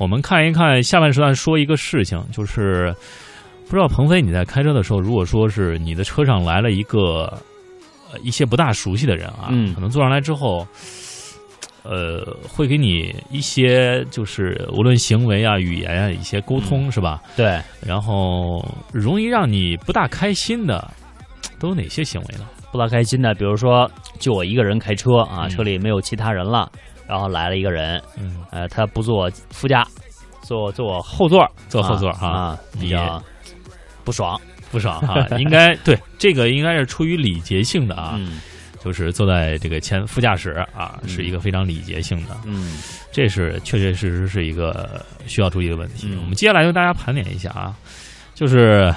我们看一看下半时段说一个事情，就是不知道鹏飞你在开车的时候，如果说是你的车上来了一个呃一些不大熟悉的人啊，嗯可能坐上来之后。呃，会给你一些就是无论行为啊、语言啊一些沟通、是吧？对，然后容易让你不大开心的都有哪些行为呢？不大开心的，比如说就我一个人开车啊，嗯车里没有其他人了，然后来了一个人，嗯，呃，他不坐副驾，坐坐后座，坐后座哈。啊啊，比较不爽。不爽哈，应该对这个应该是出于礼节性的啊，嗯。就是坐在这个前副驾驶啊，嗯。是一个非常礼节性的，嗯。这是确确实实是一个需要注意的问题。嗯。我们接下来跟大家盘点一下啊，就是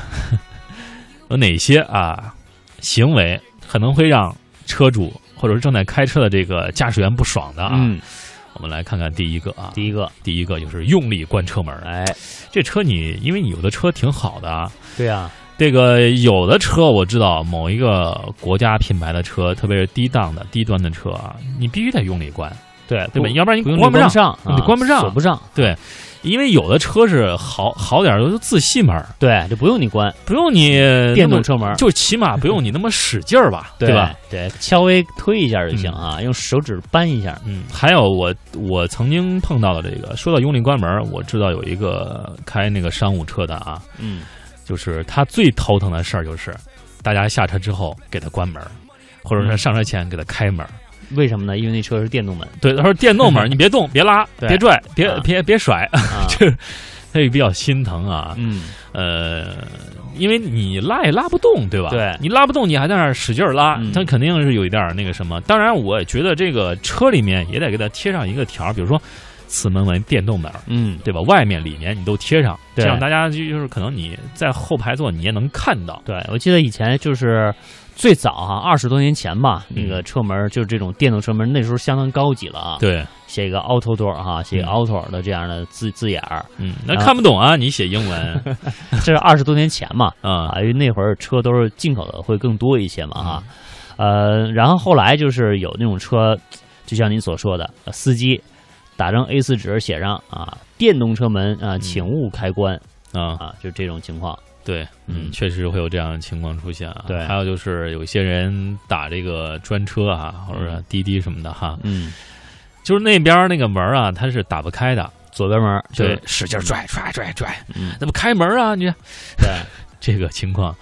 有哪些啊行为可能会让车主或者是正在开车的这个驾驶员不爽的啊。嗯，我们来看看第一个啊，第一个，第一个就是用力关车门。哎，这车你因为你有的车挺好的啊，对啊，这个有的车我知道，某一个国家品牌的车，特别是低档的、低端的车啊，你必须得用力关，对对吧？要不然你关不上。上，你啊关不上锁不上，对，因为有的车是好好点儿的，就自吸门，对，就不用你关，不用你电动车门，就起码不用你那么使劲儿吧，对吧？？对，稍微推一下就行啊，用手指扳一下，嗯，还有我我曾经碰到的这个，说到用力关门，我知道有一个开那个商务车的啊，嗯，就是他最头疼的事儿就是，大家下车之后给他关门，或者是嗯上车前给他开门儿。为什么呢？因为那车是电动门对，他说电动门 你别动，别拉，别拽，别啊别别甩，啊，这 他也比较心疼啊。嗯，呃，因为你拉也拉不动，对吧？对你拉不动，你还在那儿使劲儿拉，嗯肯定是有一点那个什么。当然，我觉得这个车里面也得给他贴上一个条，比如说此门为电动门，嗯，对吧？外面、里面你都贴上，对。这样大家就就是可能你在后排座你也能看到。对，我记得以前就是最早哈、二十多年前吧，嗯。那个车门就是这种电动车门，那时候相当高级了啊。，对，写一个 auto door 哈、写 auto 的这样的字字眼儿，嗯，那看不懂啊，你写英文。这是二十多年前嘛啊啊，因为那会儿车都是进口的，会更多一些嘛哈。呃，然后后来就是有那种车，就像您所说的，呃司机打张 A 4纸写上啊，电动车门啊，请勿开关啊，啊，就这种情况。对，嗯，嗯确实会有这样的情况出现啊。对还有就是有些人打这个专车啊，或者嗯滴滴什么的哈，嗯，就是那边那个门啊，它是打不开的，左边门就对，使劲拽拽拽拽，嗯，怎么开门啊？你对。这个情况，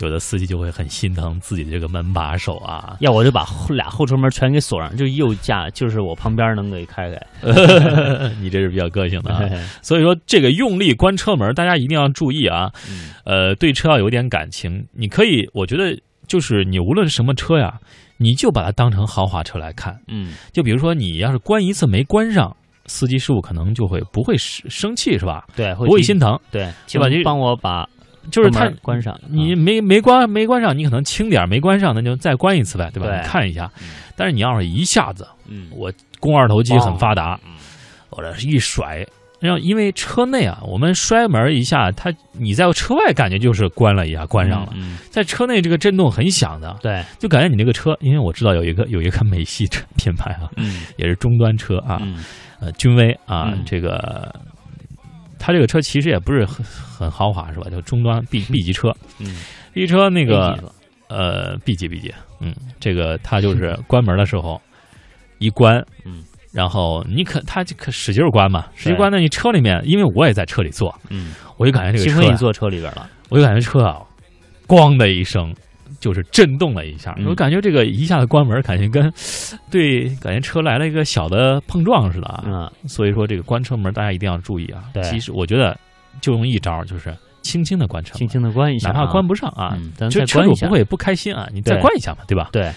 有的司机就会很心疼自己的这个门把手啊。要我就把后俩后车门全给锁上，就右驾就是我旁边能给开开。你这是比较个性的啊。所以说，这个用力关车门，大家一定要注意啊。嗯呃，对车要有点感情。你可以，我觉得就是你无论是什么车呀，你就把它当成豪华车来看。嗯，就比如说，你要是关一次没关上，司机师傅可能就会不会生生气是吧？对，不会心疼，对，对吧就请帮我把就是他门关上。你啊没没关没关上，你可能轻点没关上，那就再关一次呗，对吧？对你看一下嗯。但是你要是一下子，嗯我肱二头肌很发达我这是一甩，然后因为车内啊，我们摔门一下，它你在车外感觉就是关了一下，关上了，在车内这个震动很响的，对，就感觉你那个车，因为我知道有一个有一个美系车 品牌啊，嗯也是终端车啊，君威啊，嗯这个它这个车其实也不是很很豪华是吧？就中端 B B 级车。嗯，，B 级车那那个呃 B 级 B 级，嗯，这个它就是 关门的时候一关，嗯，然后你可它就可使劲儿关嘛，使劲对关那，你车里面，因为我也在车里坐，嗯，我就感觉这个车你坐车里边了。我就感觉车啊，咣的一声。就是震动了一下，嗯我感觉这个一下子关门，感觉跟 对，感觉车来了一个小的碰撞似的啊。嗯，所以说这个关车门大家一定要注意啊。对其实我觉得就用一招，就是轻轻的关车门，轻轻的关一下啊，哪怕关不上啊，嗯，咱就再关一下车主不。会不开心啊，你再关一下嘛，对吧？对，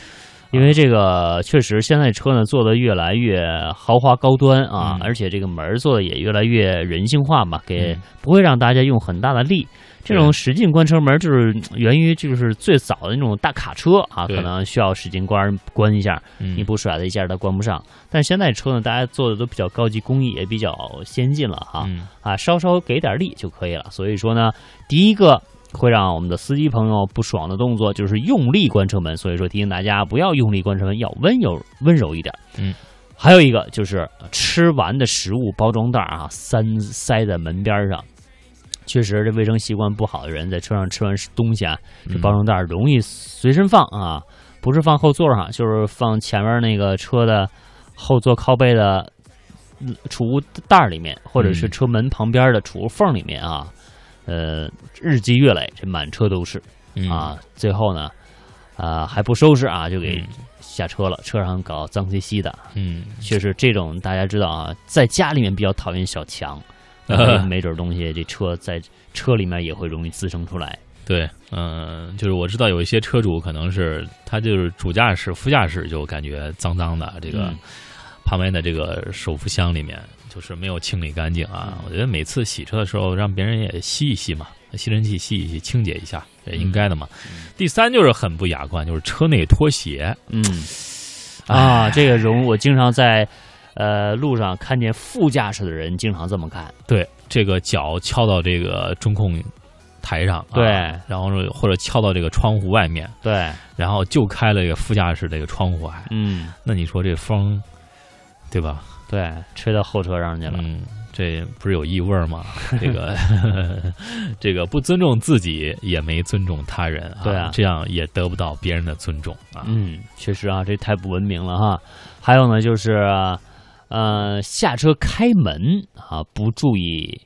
因为这个确实现在车呢做的越来越豪华高端啊，嗯而且这个门儿做的也越来越人性化嘛，给嗯不会让大家用很大的力。这种对使劲关车门，就是嗯源于就是最早的那种大卡车啊，可能需要使劲关关一下，嗯，你不甩它一下它关不上。但现在车呢，大家做的都比较高级，工艺也比较先进了哈，嗯啊，稍稍给点力就可以了。所以说呢，第一个会让我们的司机朋友不爽的动作就是用力关车门。所以说提醒大家不要用力关车门，要温柔温柔一点。嗯。还有一个就是吃完的食物包装袋啊，塞塞在门边上。确实，这卫生习惯不好的人在车上吃完东西啊，这包装袋容易随身放啊，不是放后座上，就是放前面那个车的后座靠背的储物袋里面，或者是车门旁边的储物缝里面啊。呃，日积月累，这满车都是啊。最后呢，啊还不收拾啊，就给下车了，车上搞脏兮兮的。嗯，确实这种大家知道啊，在家里面比较讨厌小强。没准东西，这车在车里面也会容易滋生出来。对，嗯，就是我知道有一些车主可能是他就是主驾驶、副驾驶就感觉脏脏的，这个旁边的这个手扶箱里面就是没有清理干净啊。我觉得每次洗车的时候，让别人也吸一吸嘛，吸尘器吸一吸，清洁一下也应该的嘛。第三就是很不雅观，就是车内拖鞋。嗯，啊，这个容我经常在。呃，路上看见副驾驶的人经常这么干，对，这个脚翘到这个中控台上，对，然后或者翘到这个窗户外面，对，然后就开了一个副驾驶这个窗户，还，嗯，那你说这风，对吧？对，吹到后车上去了，嗯，这不是有异味吗？这个 这个不尊重自己，也没尊重他人，对啊，这样也得不到别人的尊重啊。嗯，确实啊，这太不文明了哈。还有呢，就是。呃，下车开门啊，不注意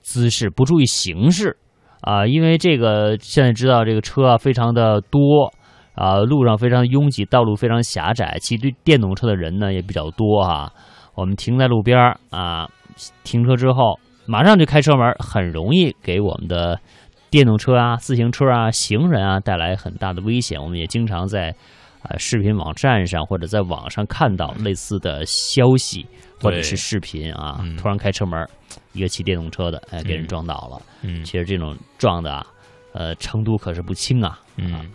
姿势，不注意形式啊，因为这个现在知道这个车啊非常的多啊，路上非常拥挤，道路非常狭窄，骑对电动车的人呢也比较多哈。我们停在路边啊，停车之后马上就开车门，很容易给我们的电动车啊、自行车啊、行人啊带来很大的危险。我们也经常在。啊，视频网站上或者在网上看到类似的消息或者是视频啊，突然开车门，一个骑电动车的哎，给人撞倒了。嗯，其实这种撞的啊，呃，程度可是不轻啊，嗯，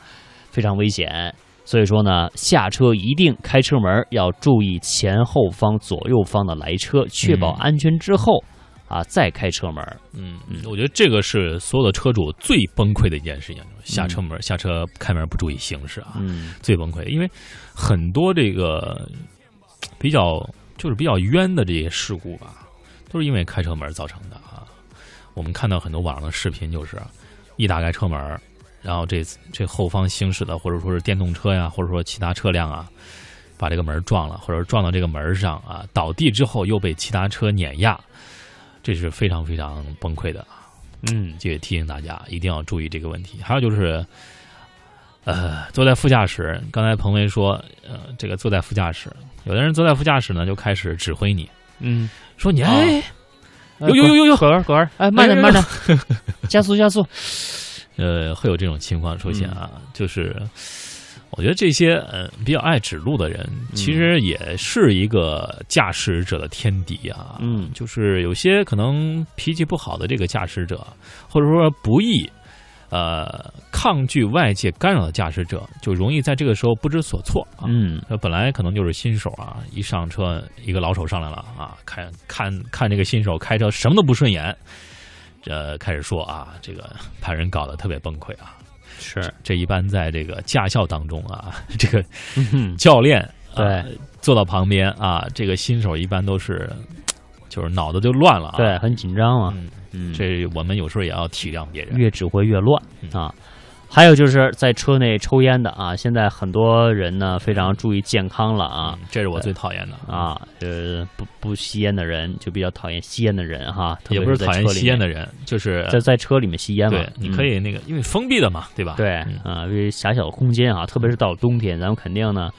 非常危险。所以说呢，下车一定开车门，要注意前后方、左右方的来车，确保安全之后。啊！再开车门，嗯嗯，我觉得这个是所有的车主最崩溃的一件事情，下车门、下车开门不注意行驶啊，嗯，最崩溃。因为很多这个比较就是比较冤的这些事故吧，都是因为开车门造成的啊。我们看到很多网上的视频，就是一打开车门，然后这这后方行驶的或者说是电动车呀，或者说其他车辆啊，把这个门撞了，或者撞到这个门上啊，倒地之后又被其他车碾压。这是非常非常崩溃的啊！嗯，这也提醒大家一定要注意这个问题。还有就是，呃，坐在副驾驶，刚才彭威说，呃，这个坐在副驾驶，有的人坐在副驾驶呢，就开始指挥你，嗯，说你哎，呦呦呦呦呦，滚儿狗儿，哎，慢点慢点，加速加速，呃，会有这种情况出现啊，就是。我觉得这些呃比较爱指路的人，其实也是一个驾驶者的天敌啊。嗯，就是有些可能脾气不好的这个驾驶者，或者说不易呃抗拒外界干扰的驾驶者，就容易在这个时候不知所措啊。嗯，本来可能就是新手啊，一上车一个老手上来了啊，看看看这个新手开车什么都不顺眼，呃，开始说啊，这个把人搞得特别崩溃啊。是，这一般在这个驾校当中啊，这个教练对。坐到旁边啊，这个新手一般都是就是脑子就乱了，对，很紧张啊。嗯，这我们有时候也要体谅别人，越指挥越乱啊。还有就是在车内抽烟的啊，现在很多人呢非常注意健康了啊，这是我最讨厌的。啊，呃，不不吸烟的人就比较讨厌吸烟的人哈，也不是讨厌吸烟的人，就是在在车里面吸烟嘛，对，你可以那个因为封闭的嘛，对吧？对啊，因为狭小的空间啊，特别是到了冬天，咱们肯定呢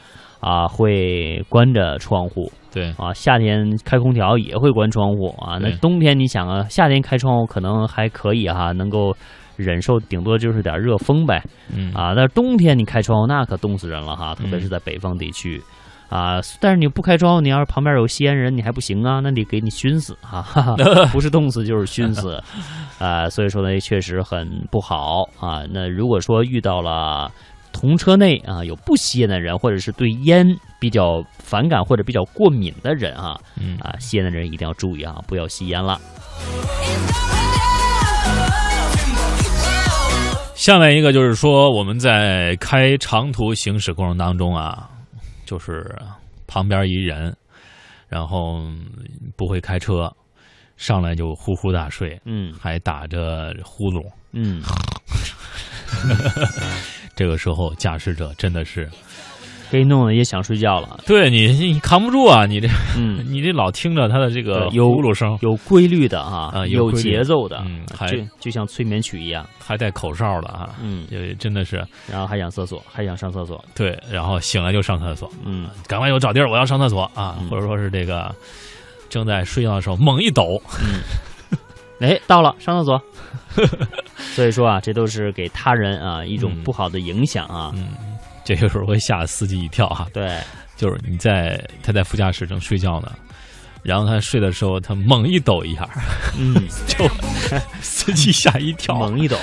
啊会关着窗户，对。啊，夏天开空调也会关窗户啊，那冬天你想啊，夏天开窗户可能还可以哈，能够。忍受顶多就是点热风呗，嗯。啊，但是冬天你开窗户那可冻死人了哈，特别是在北方地区，啊，但是你不开窗户，你要是旁边有吸烟人，你还不行啊，那得给你熏死哈，不是冻死就是熏死，啊，所以说呢，确实很不好。啊。那如果说遇到了同车内啊有不吸烟的人，或者是对烟比较反感或者比较过敏的人啊，啊，吸烟的人一定要注意啊，不要吸烟了。下面一个就是说，我们在开长途行驶过程当中啊，就是旁边一人，然后不会开车，上来就呼呼大睡，嗯还打着呼噜。嗯，这个时候驾驶者真的是给弄的也想睡觉了。对你你扛不住啊！你这嗯，你这老听着他的这个有呼噜声，有规律的啊，有节奏的，嗯还就像催眠曲一样。还戴口哨的啊，嗯，就真的是然后还想厕所，还想上厕所。对，然后醒来就上厕所，嗯赶快给我找地儿，我要上厕所啊！或者说是这个正在睡觉的时候猛一抖，嗯哎，到了，上厕所。所以说啊，这都是给他人啊一种不好的影响啊。嗯，这个时候会吓司机一跳哈、对，就是你在他在副驾驶正睡觉呢，然后他睡的时候他猛一抖一下，嗯，就 司机吓一跳，猛一抖，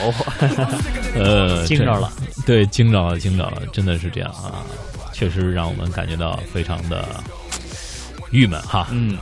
呃，惊着了。对，惊着了，惊着了，真的是这样啊，确实让我们感觉到非常的郁闷哈。嗯。